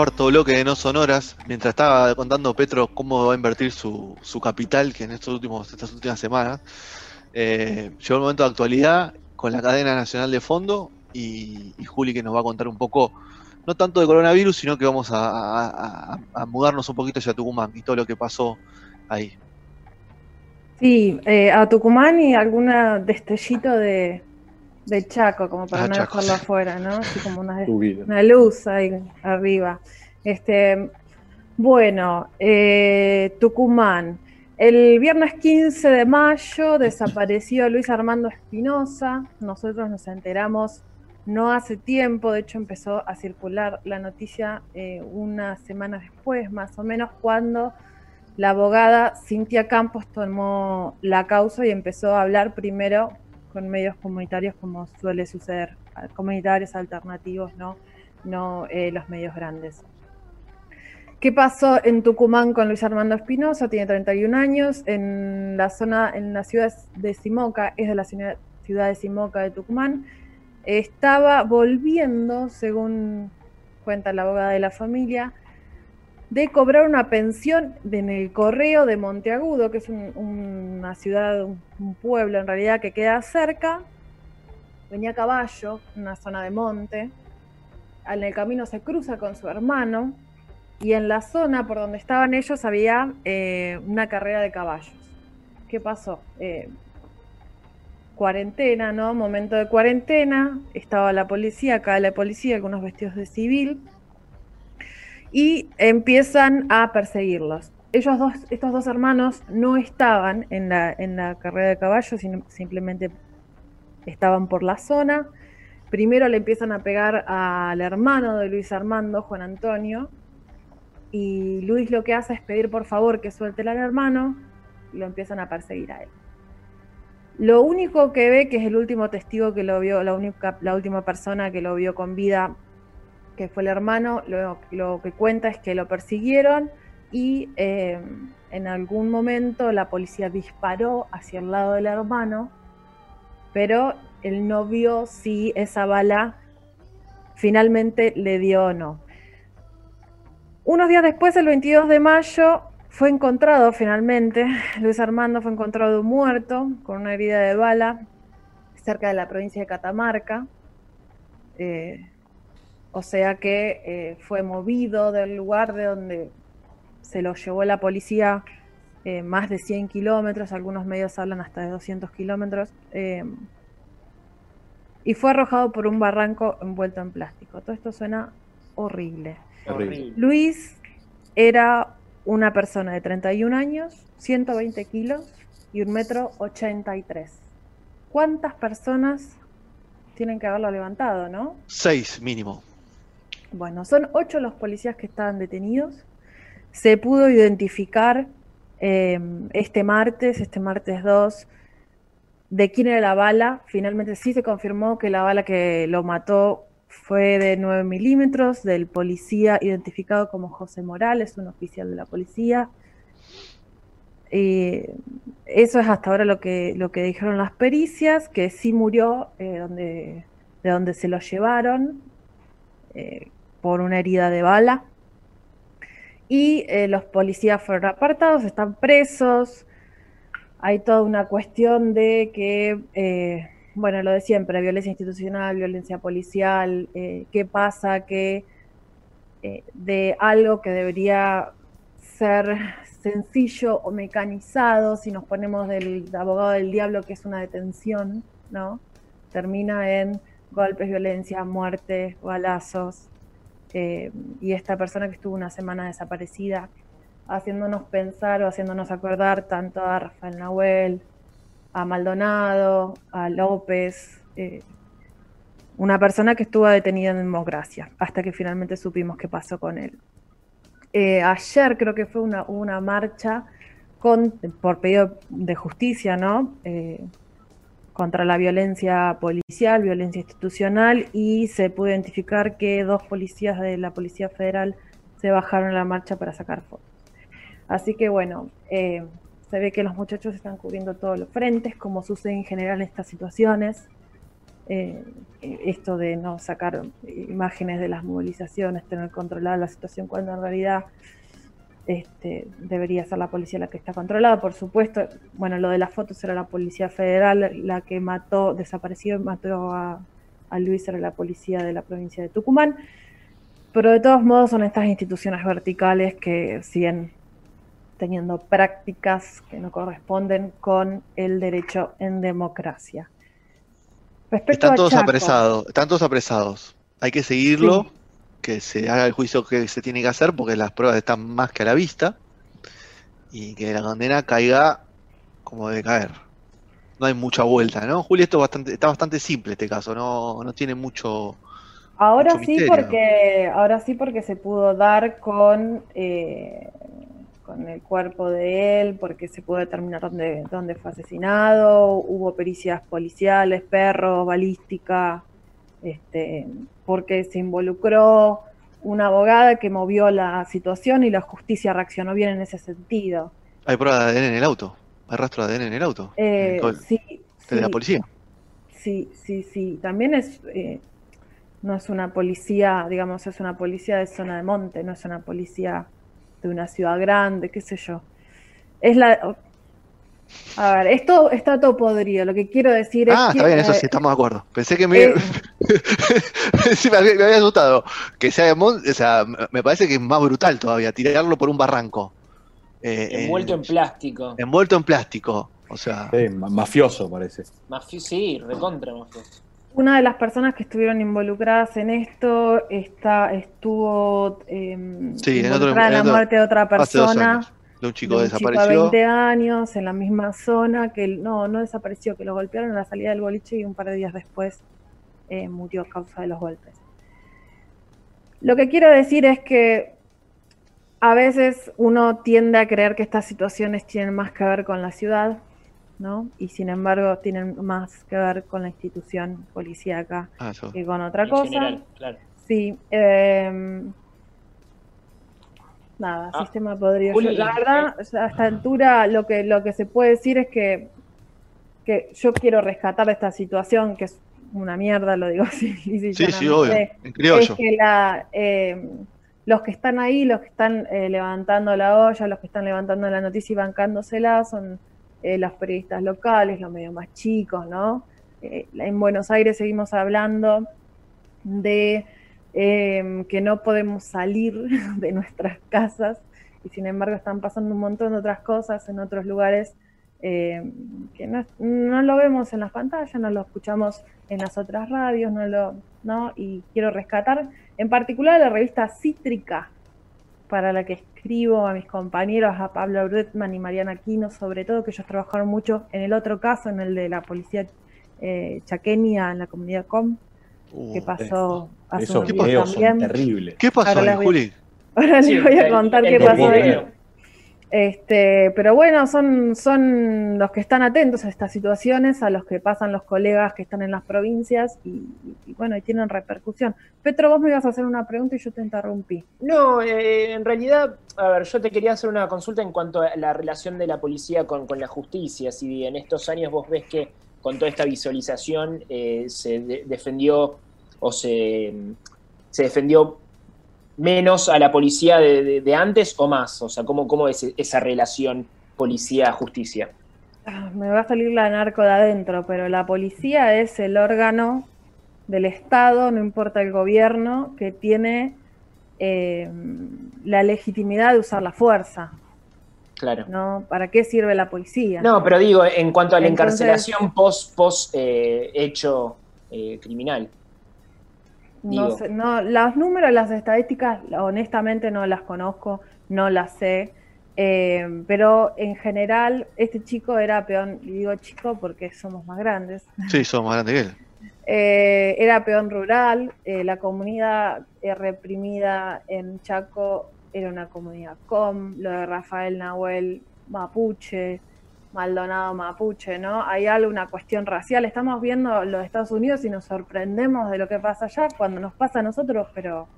Cuarto bloque de No Sonoras, mientras estaba contando Petro cómo va a invertir su, su capital, que en estos últimos, estas últimas semanas, eh, llegó el momento de actualidad con la cadena nacional de fondo y, Juli que nos va a contar un poco, no tanto de coronavirus, sino que vamos a, mudarnos un poquito hacia Tucumán y todo lo que pasó ahí. Sí, eh, a Tucumán y alguna destellito de, Chaco, como para ah, no dejarlo afuera, ¿no? Así como una, una, luz ahí arriba. Este, bueno, eh, Tucumán. El viernes 15 de mayo desapareció Luis Armando Espinosa. Nosotros nos enteramos no hace tiempo, de hecho empezó a circular la noticia eh, unas semanas después, más o menos, cuando la abogada Cintia Campos tomó la causa y empezó a hablar primero con medios comunitarios, como suele suceder, comunitarios alternativos, no, no eh, los medios grandes. ¿Qué pasó en Tucumán con Luis Armando Espinosa? Tiene 31 años, en la zona, en la ciudad de Simoca, es de la ciudad de Simoca de Tucumán. Estaba volviendo, según cuenta la abogada de la familia, de cobrar una pensión en el correo de Monteagudo, que es una ciudad, un pueblo en realidad que queda cerca. Venía a caballo, una zona de monte. En el camino se cruza con su hermano, y en la zona por donde estaban ellos había eh, una carrera de caballos. ¿Qué pasó? Eh, cuarentena, ¿no? Momento de cuarentena, estaba la policía, acá la policía, algunos vestidos de civil, y empiezan a perseguirlos. Dos, estos dos hermanos no estaban en la, en la carrera de caballos, sino simplemente estaban por la zona. Primero le empiezan a pegar al hermano de Luis Armando, Juan Antonio, y Luis lo que hace es pedir por favor que suelte al hermano y lo empiezan a perseguir a él. Lo único que ve, que es el último testigo que lo vio, la, única, la última persona que lo vio con vida, que fue el hermano, lo, que cuenta es que lo persiguieron y eh, en algún momento la policía disparó hacia el lado del hermano, pero él no vio si esa bala finalmente le dio o no. Unos días después, el 22 de mayo, fue encontrado finalmente, Luis Armando fue encontrado muerto con una herida de bala cerca de la provincia de Catamarca. Eh, o sea que eh, fue movido del lugar de donde se lo llevó la policía eh, más de 100 kilómetros, algunos medios hablan hasta de 200 kilómetros, y fue arrojado por un barranco envuelto en plástico. Todo esto suena horrible. Luis era una persona de 31 años, 120 kilos y un metro 83. ¿Cuántas personas tienen que haberlo levantado, no? Seis mínimo. Bueno, son ocho los policías que estaban detenidos. Se pudo identificar em, este martes, este martes 2, de quién era la bala. Finalmente sí se confirmó que la bala que lo mató fue de 9 milímetros del policía identificado como José Morales, un oficial de la policía. Eh, eso es hasta ahora lo que, lo que dijeron las pericias, que sí murió eh, donde, de donde se lo llevaron eh, por una herida de bala. Y los policías fueron apartados, están presos. Hay toda una cuestión de que bueno, lo de siempre, violencia institucional, violencia policial, eh, qué pasa que eh, de algo que debería ser sencillo o mecanizado, si nos ponemos del abogado del diablo, que es una detención, ¿no? Termina en golpes, violencia, muerte, balazos. Eh, y esta persona que estuvo una semana desaparecida, haciéndonos pensar o haciéndonos acordar tanto a Rafael Nahuel, a Maldonado, a López, eh, una persona que estuvo detenida en democracia, hasta que finalmente supimos qué pasó con él. Eh, ayer creo que fue una, una marcha con, por pedido de justicia, ¿no? Contra la violencia policial, violencia institucional, y se pudo identificar que dos policías de la Policía Federal se bajaron a la marcha para sacar fotos. Así que bueno, eh, se ve que los muchachos están cubriendo todos los frentes, como sucede en general en estas situaciones. Eh, esto de no sacar imágenes de las movilizaciones, tener controlada la situación cuando en realidad este, debería ser la policía la que está controlada, por supuesto. Bueno, lo de las fotos era la Policía Federal, la que mató, desapareció y mató a, Luis, era la policía de la provincia de Tucumán. Pero de todos modos son estas instituciones verticales que siguen teniendo prácticas que no corresponden con el derecho en democracia. están todos apresados, están todos apresados. Hay que seguirlo que se haga el juicio que se tiene que hacer porque las pruebas están más que a la vista y que la condena caiga como debe caer. No hay mucha vuelta, ¿no? Julio, esto bastante, está bastante simple este caso, no, no tiene mucho. Ahora sí, porque ahora sí porque se pudo dar con, eh, con el cuerpo de él, porque se pudo determinar dónde, dónde fue asesinado, hubo pericias policiales, perros, balística, este, porque se involucró una abogada que movió la situación y la justicia reaccionó bien en ese sentido. ¿Hay prueba de ADN en el auto? ¿Hay rastro de ADN en el auto? Eh, sí. ¿De la policía? Sí, sí, sí. También es, eh, no es una policía, digamos, es una policía de zona de monte, no es una policía de una ciudad grande, qué sé yo. Es la, a ver, esto está todo podrido. Lo que quiero decir es. Ah, está bien, eso sí, estamos de acuerdo. Pensé que me, eh, me, había, asustado. Que sea, o sea, me parece que es más brutal todavía tirarlo por un barranco. Eh, envuelto en, plástico. Envuelto en plástico. O sea. mafioso parece. sí, recontra mafioso. Una de las personas que estuvieron involucradas en esto está, estuvo eh, involucrada en, la muerte de otra persona de un chico desapareció. 20 años en la misma zona que no, no desapareció, que lo golpearon a la salida del boliche y un par de días después eh, murió a causa de los golpes. Lo que quiero decir es que a veces uno tiende a creer que estas situaciones tienen más que ver con la ciudad, ¿no? Y sin embargo tienen más que ver con la institución policíaca ah, que con otra cosa. Sí, eh, nada, ah. sistema podría La verdad, a esta altura lo que, lo que se puede decir es que, que yo quiero rescatar esta situación, que es una mierda, lo digo así. sí, sí, obvio, en criollo. Es que la, eh, los que están ahí, los que están eh, levantando la olla, los que están levantando la noticia y bancándosela, son eh, los periodistas locales, los medios más chicos, ¿no? en Buenos Aires seguimos hablando de Em, que no podemos salir de nuestras casas y sin embargo están pasando un montón de otras cosas en otros lugares em, que no, lo vemos en las pantallas, no lo escuchamos en las otras radios, no lo, ¿no? Y quiero rescatar en particular la revista Cítrica, para la que escribo a mis compañeros, a Pablo Brutman y Mariana Aquino, sobre todo que ellos trabajaron mucho en el otro caso, en el de la policía eh, chaqueña en la comunidad COM, que uh, pasó esos videos son terribles. ¿Qué pasó ahí, Juli? Ahora les voy a contar qué pasó ahí. Este, pero bueno, son, son los que están atentos a estas situaciones, a los que pasan los colegas que están en las provincias y, bueno, y tienen repercusión. Petro, vos me ibas a hacer una pregunta y yo te interrumpí. No, eh, en realidad, a ver, yo te quería hacer una consulta en cuanto a la relación de la policía con, con la justicia. Si en estos años vos ves que con toda esta visualización eh, se defendió o se, se defendió menos a la policía de, antes o más? O sea, ¿cómo, cómo es esa relación policía-justicia? Ah, me va a salir la narco de adentro, pero la policía es el órgano del Estado, no importa el gobierno, que tiene eh, la legitimidad de usar la fuerza. Claro. ¿no? ¿Para qué sirve la policía? No, pero digo, en cuanto a la encarcelación post, post eh, hecho eh, criminal. No sé, no, los números, las estadísticas, honestamente no las conozco, no las sé. Eh, pero en general, este chico era peón, y digo chico porque somos más grandes. Sí, somos más grandes que él. Eh, era peón rural, eh, la comunidad reprimida en Chaco era una comunidad com, lo de Rafael Nahuel mapuche, Maldonado mapuche, ¿no? Hay alguna cuestión racial. Estamos viendo los Estados Unidos y nos sorprendemos de lo que pasa allá cuando nos pasa a nosotros, pero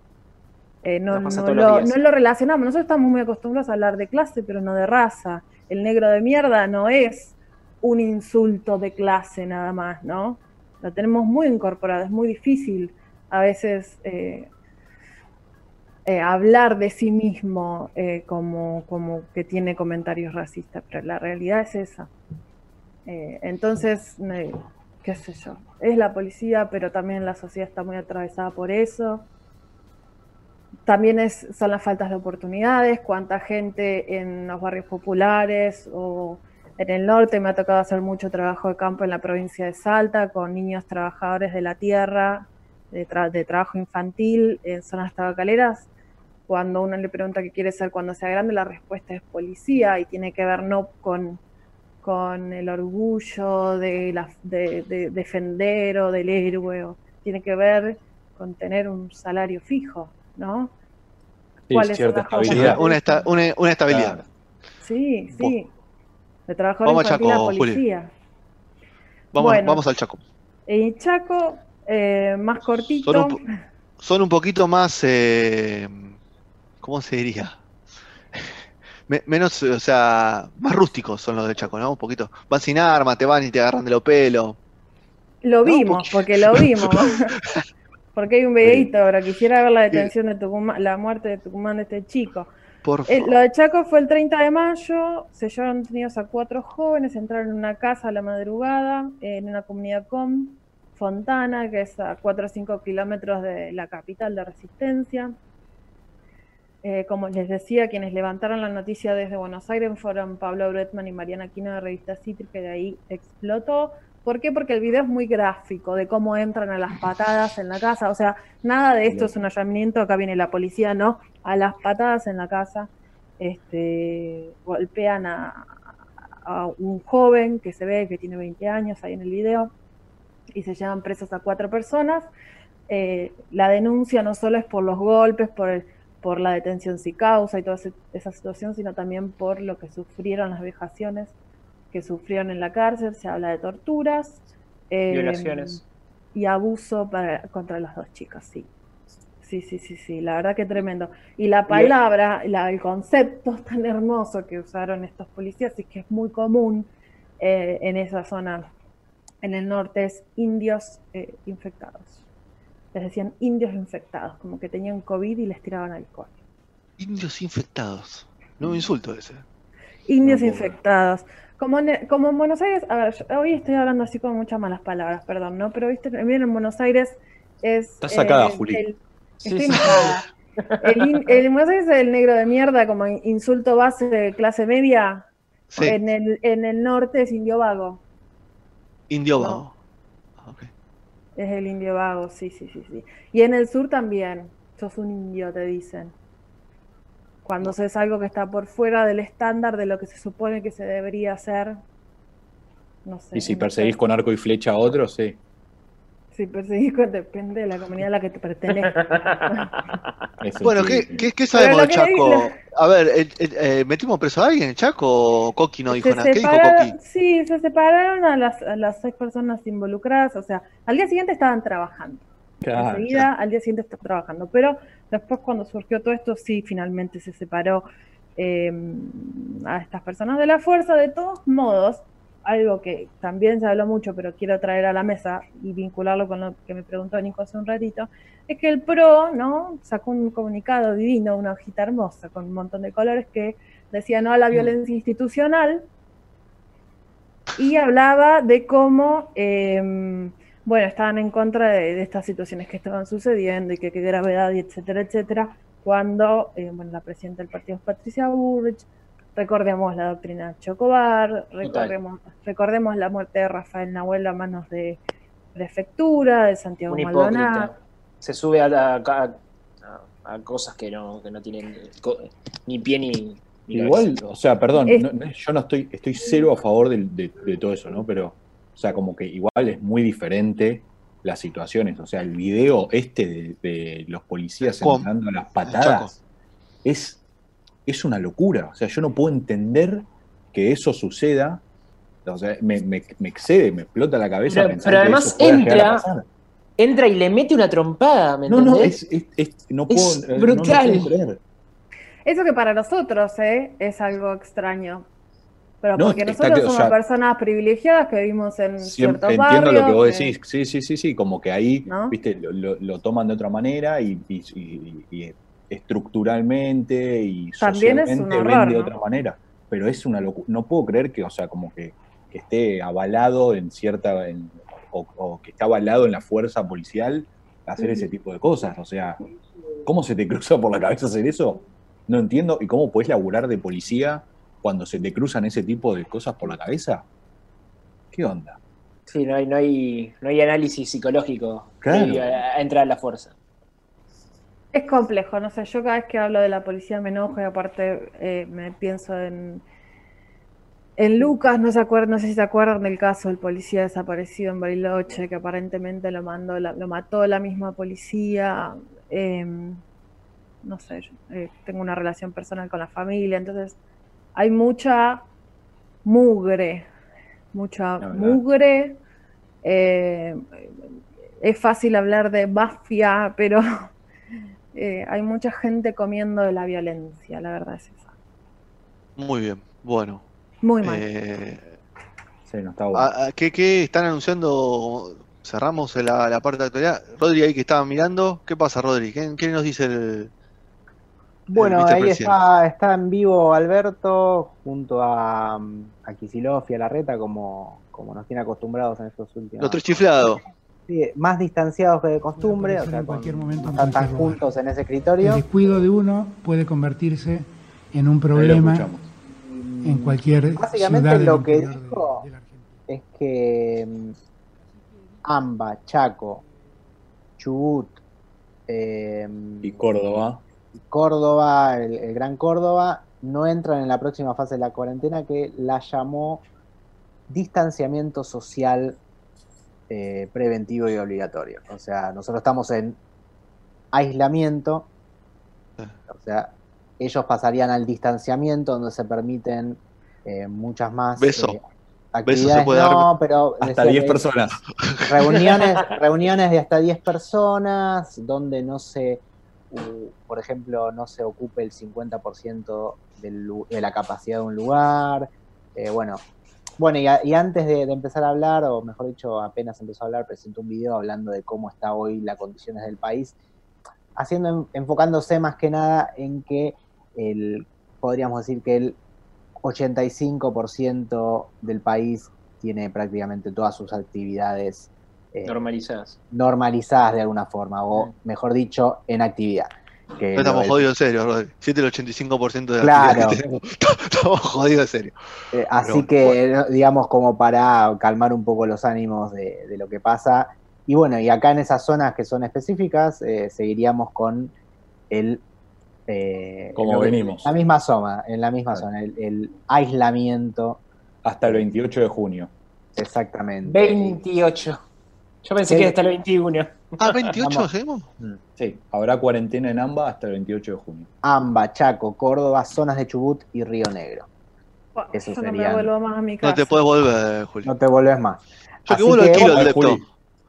eh, no, no, lo, no, lo, relacionamos. Nosotros estamos muy acostumbrados a hablar de clase, pero no de raza. El negro de mierda no es un insulto de clase nada más, ¿no? Lo tenemos muy incorporado, es muy difícil a veces eh, eh, hablar de sí mismo eh, como, como, que tiene comentarios racistas, pero la realidad es esa. Eh, entonces, qué sé yo, es la policía, pero también la sociedad está muy atravesada por eso. También es, son las faltas de oportunidades, cuánta gente en los barrios populares o en el norte me ha tocado hacer mucho trabajo de campo en la provincia de Salta con niños trabajadores de la tierra, de, de trabajo infantil en zonas tabacaleras cuando uno le pregunta qué quiere ser cuando sea grande, la respuesta es policía y tiene que ver no con, con el orgullo de, la, de, defender o del héroe, tiene que ver con tener un salario fijo, ¿no? Sí, cierta estabilidad. Una, una, estabilidad. Sí, sí. De trabajar vamos en policía. Vamos, vamos al Chaco. En Chaco, eh, más cortito. Son un, son un poquito más... Eh, ¿cómo se diría? Menos, o sea, más rústicos son los de Chaco, ¿no? Un poquito. Van sin arma, te van y te agarran de los pelos. Lo vimos, porque... lo vimos. porque hay un videito ahora. Quisiera ver la detención de Tucumán, la muerte de Tucumán de este chico. Por eh, lo de Chaco fue el 30 de mayo, se llevaron detenidos a cuatro jóvenes, entraron en una casa a la madrugada, en una comunidad con Fontana, que es a 4 o 5 kilómetros de la capital de Resistencia. Eh, como les decía, quienes levantaron la noticia desde Buenos Aires fueron Pablo Bretman y Mariana Aquino de Revista Citri, que de ahí explotó. ¿Por qué? Porque el video es muy gráfico de cómo entran a las patadas en la casa. O sea, nada de esto es un allanamiento, acá viene la policía, no. A las patadas en la casa este, golpean a, un joven que se ve que tiene 20 años ahí en el video y se llevan presos a cuatro personas. Eh, la denuncia no solo es por los golpes, por el por la detención sin causa y toda esa situación, sino también por lo que sufrieron las vejaciones que sufrieron en la cárcel. Se habla de torturas. Eh, Violaciones. Y abuso para, contra las dos chicas, sí. Sí, sí, sí, sí, la verdad que tremendo. Y la palabra, el concepto tan hermoso que usaron estos policías y que es muy común eh, en esa zona, en el norte, es indios eh, infectados les decían indios infectados, como que tenían COVID y les tiraban alcohol. Indios infectados, no insulto ese. Indios infectados. Como en, como en Buenos Aires, a ver, hoy estoy hablando así con muchas malas palabras, perdón, ¿no? Pero viste, bien en Buenos Aires es... Estás sacada, Juli. El, estoy El, en Buenos Aires es el negro de mierda, como insulto base de clase media. En, el, en el norte es indio vago. Indio vago. Es el indio vago, sí, sí, sí, sí. Y en el sur también, sos un indio, te dicen. Cuando se es algo que está por fuera del estándar de lo que se supone que se debería hacer. No sé. Y si perseguís con arco y flecha a otro, sí. Si perseguís con, depende de la comunidad a la que te pertenece. bueno, ¿qué, qué, sabemos del Chaco? A ver, eh, ¿metimos preso a alguien en Chaco o Coqui no dijo nada? ¿Qué dijo Coqui? Sí, se separaron a las, a las seis personas involucradas, o sea, al día siguiente estaban trabajando. Enseguida, al día siguiente estaban trabajando, pero después cuando surgió todo esto, sí, finalmente se separó eh, a estas personas de la fuerza. De todos modos, algo que también se habló mucho, pero quiero traer a la mesa y vincularlo con lo que me preguntó Nico hace un ratito, es que el PRO, ¿no? Sacó un comunicado divino, una hojita hermosa con un montón de colores que decía no a la mm. violencia institucional y hablaba de cómo, em, bueno, estaban en contra de, estas situaciones que estaban sucediendo y que qué gravedad y etcétera, etcétera, cuando, eh, bueno, la presidenta del partido es Patricia Burrich, Recordemos la doctrina Chocobar, recordemos, recordemos la muerte de Rafael Nahuel a manos de prefectura, de Santiago Maldonado. Se sube a, a, cosas que no, que no tienen ni pie ni, Igual, o sea, perdón, yo no estoy, estoy cero a favor de, todo eso, ¿no? Pero, o sea, como que igual es muy diferente las situaciones. O sea, el video este de, los policías entrando las patadas es es una locura. O sea, yo no puedo entender que eso suceda. O sea, me, excede, me explota la cabeza. Pero, además entra, entra y le mete una trompada, ¿me no, no, es, no puedo, es brutal. Eso que para nosotros ¿eh? es algo extraño. Pero porque nosotros somos personas privilegiadas que vivimos en ciertos Entiendo lo que vos decís, sí, sí, sí, sí, como que ahí, viste, lo, toman de otra manera y, estructuralmente y socialmente ven de otra manera. Pero es una locura, no puedo creer que, o sea, como que, esté avalado en cierta, o, que está avalado en la fuerza policial hacer ese tipo de cosas. O sea, ¿cómo se te cruza por la cabeza hacer eso? No entiendo. ¿Y cómo puedes laburar de policía cuando se te cruzan ese tipo de cosas por la cabeza? ¿Qué onda? Sí, no hay, no hay, no hay análisis psicológico claro. a, entrar a la fuerza. Es complejo, no sé, yo cada vez que hablo de la policía me enojo y aparte eh, me pienso en, en Lucas, no, se acuerdan, no sé si se acuerdan del caso del policía desaparecido en Bariloche, que aparentemente lo, mandó, lo mató la misma policía. Em, no sé, eh, tengo una relación personal con la familia, entonces hay mucha mugre, mucha mugre. Eh, es fácil hablar de mafia, pero eh, hay mucha gente comiendo de la violencia, la verdad es esa. Muy bien, bueno. Muy mal. sí, no está bueno. ¿qué, están anunciando? Cerramos la, parte de actualidad. Rodri ahí que estaba mirando. ¿Qué pasa, Rodri? ¿Qué nos dice el, bueno, ahí está, está en vivo Alberto junto a, a Kisilov y a Larreta como, como nos tiene acostumbrados en estos últimos. Los tres chiflados. Sí, más distanciados que de costumbre, o sea, en cualquier momento están tan juntos en ese escritorio. El descuido de uno puede convertirse en un problema en cualquier Básicamente lo que dijo es que mm, Amba, Chaco, Chubut eh, y Córdoba. Córdoba, el, Gran Córdoba, no entran en la próxima fase de la cuarentena que la llamó distanciamiento social eh, preventivo y obligatorio. O sea, nosotros estamos en aislamiento, o sea, ellos pasarían al distanciamiento donde se permiten eh, muchas más Beso. Eh, actividades. no, pero hasta 10 personas. Reuniones, reuniones de hasta 10 personas donde no se por ejemplo, no se ocupe el 50% de la capacidad de un lugar. Eh, bueno, bueno y, antes de, empezar a hablar, o mejor dicho, apenas empezó a hablar, presentó un video hablando de cómo está hoy las condiciones del país, haciendo, enfocándose más que nada en que el, podríamos decir que el 85% del país tiene prácticamente todas sus actividades eh, normalizadas. Normalizadas de alguna forma, o mejor dicho, en actividad. Que estamos jodidos en serio, Rodri. Si el 85% de la que tenemos, estamos jodidos en serio. Eh, así que, digamos, como para calmar un poco los ánimos de, lo que pasa. Y bueno, y acá en esas zonas que son específicas, eh, seguiríamos con el. como venimos. La misma zona, en la misma zona, el aislamiento. Hasta el 28 de junio. Exactamente. 28. Yo pensé que hasta el 21. Ah, 28 hacemos. Mm, sí, habrá cuarentena en AMBA hasta el 28 de junio. AMBA, Chaco, Córdoba, zonas de Chubut y Río Negro. Eso sería. No me vuelvo más a mi casa. No te puedes volver, Julio. No te vuelves más. Yo que vuelvo alquilo el laptop.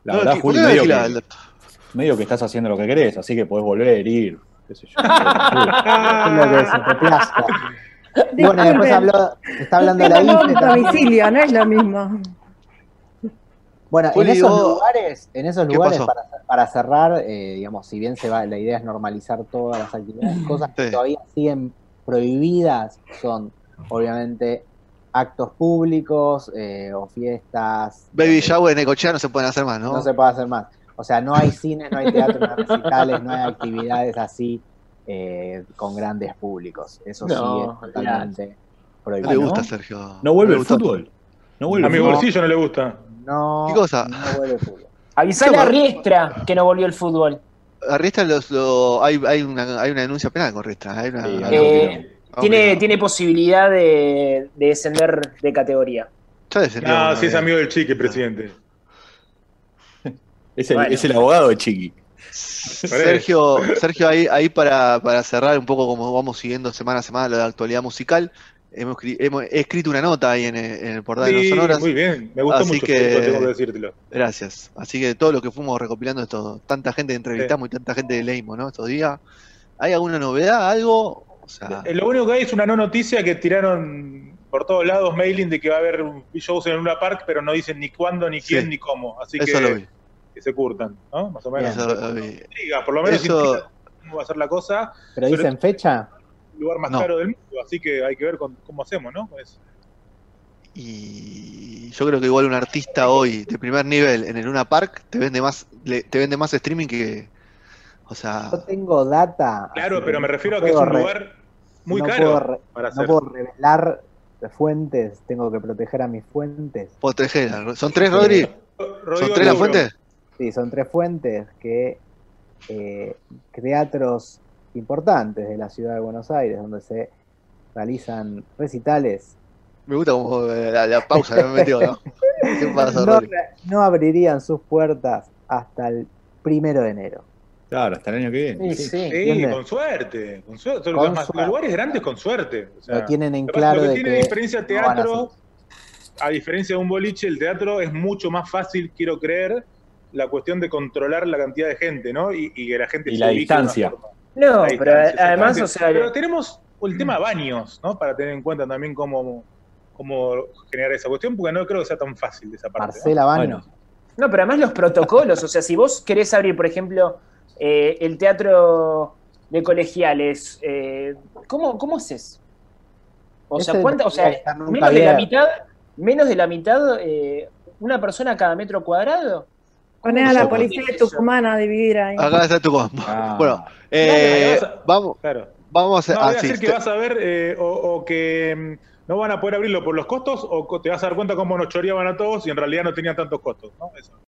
La verdad, Julio, medio que, medio que estás haciendo lo que querés, así que podés volver, ir, qué sé yo. lo que se te plazca. Bueno, después habló, está hablando de la domicilio, no es lo mismo. Bueno, en esos lugares, en esos lugares para, cerrar, eh, digamos, si bien se va, la idea es normalizar todas las actividades, cosas que todavía siguen prohibidas son, obviamente, actos públicos eh, o fiestas. Baby shower en Ecochea no se pueden hacer más, ¿no? No se puede hacer más. O sea, no hay cines, no hay teatro, no hay recitales, no hay actividades así eh, con grandes públicos. Eso sí es totalmente prohibido. No le gusta, Sergio. No vuelve el fútbol. No vuelve a mi bolsillo no le gusta. No, ¿Qué cosa? no vuelve el fútbol. Avisale a Riestra que no volvió el fútbol. A Riestra los, hay, hay, una, hay una denuncia penal con Riestra. Eh, tiene, tiene posibilidad de, de, descender de categoría. No, si es amigo del Chiqui, presidente. es, el, es el abogado de Chiqui. Sergio, Sergio ahí, ahí para, para, cerrar un poco como vamos siguiendo semana a semana la actualidad musical, hemos, hemos escrito una nota ahí en, el portal de los Sonoras. Muy bien, me gustó mucho, que, tengo que decírtelo. Gracias. Así que todo lo que fuimos recopilando esto, tanta gente entrevistamos y tanta gente leímos, ¿no? Estos días. ¿Hay alguna novedad, algo? O sea... Eh, lo único que hay es una no noticia que tiraron por todos lados mailing de que va a haber shows en una park, pero no dicen ni cuándo, ni quién, ni cómo. Así que, que se curtan, ¿no? Más o menos. por lo menos cómo va a ser la cosa. ¿Pero dicen fecha? Lugar más caro del mundo, así que hay que ver cómo hacemos, ¿no? Y yo creo que igual un artista hoy de primer nivel en el Luna Park te vende más, te vende más streaming que, o sea... Yo tengo data. Claro, pero me refiero a que es un lugar muy caro para hacer. No puedo revelar fuentes, tengo que proteger a mis fuentes. Proteger, ¿son tres, Rodri? ¿Son tres las fuentes? Sí, son tres fuentes que eh, teatros importantes de la ciudad de Buenos Aires, donde se realizan recitales. Me gusta como la, pausa que me metió, ¿no? ¿Qué pasa, no, no abrirían sus puertas hasta el primero de enero. Claro, hasta el año que viene. Sí, sí. con suerte. Con suerte. los, lugares grandes con suerte. lo tienen en claro. Lo que tiene diferencia teatro, a, diferencia de un boliche, el teatro es mucho más fácil, quiero creer, la cuestión de controlar la cantidad de gente, ¿no? Y, que la gente y la distancia. No, pero además, o sea. Pero tenemos el tema baños, ¿no? Para tener en cuenta también cómo, cómo generar esa cuestión, porque no creo que sea tan fácil esa parte. Marcela Baños. No, pero además los protocolos, o sea, si vos querés abrir, por ejemplo eh, el teatro de colegiales, eh, ¿cómo, ¿cómo haces? O sea, ¿cuánta, o sea menos de la mitad, menos de la mitad, eh, una persona cada metro cuadrado. Poner a la policía de Tucumán a dividir ahí. Acá está Tucumán. Ah. Bueno, eh, vamos, claro. vamos a hacer. No, a que vas a ver eh, o, o, que mm, no van a poder abrirlo por los costos o te vas a dar cuenta cómo nos choreaban a todos y en realidad no tenían tantos costos. ¿no? Eso.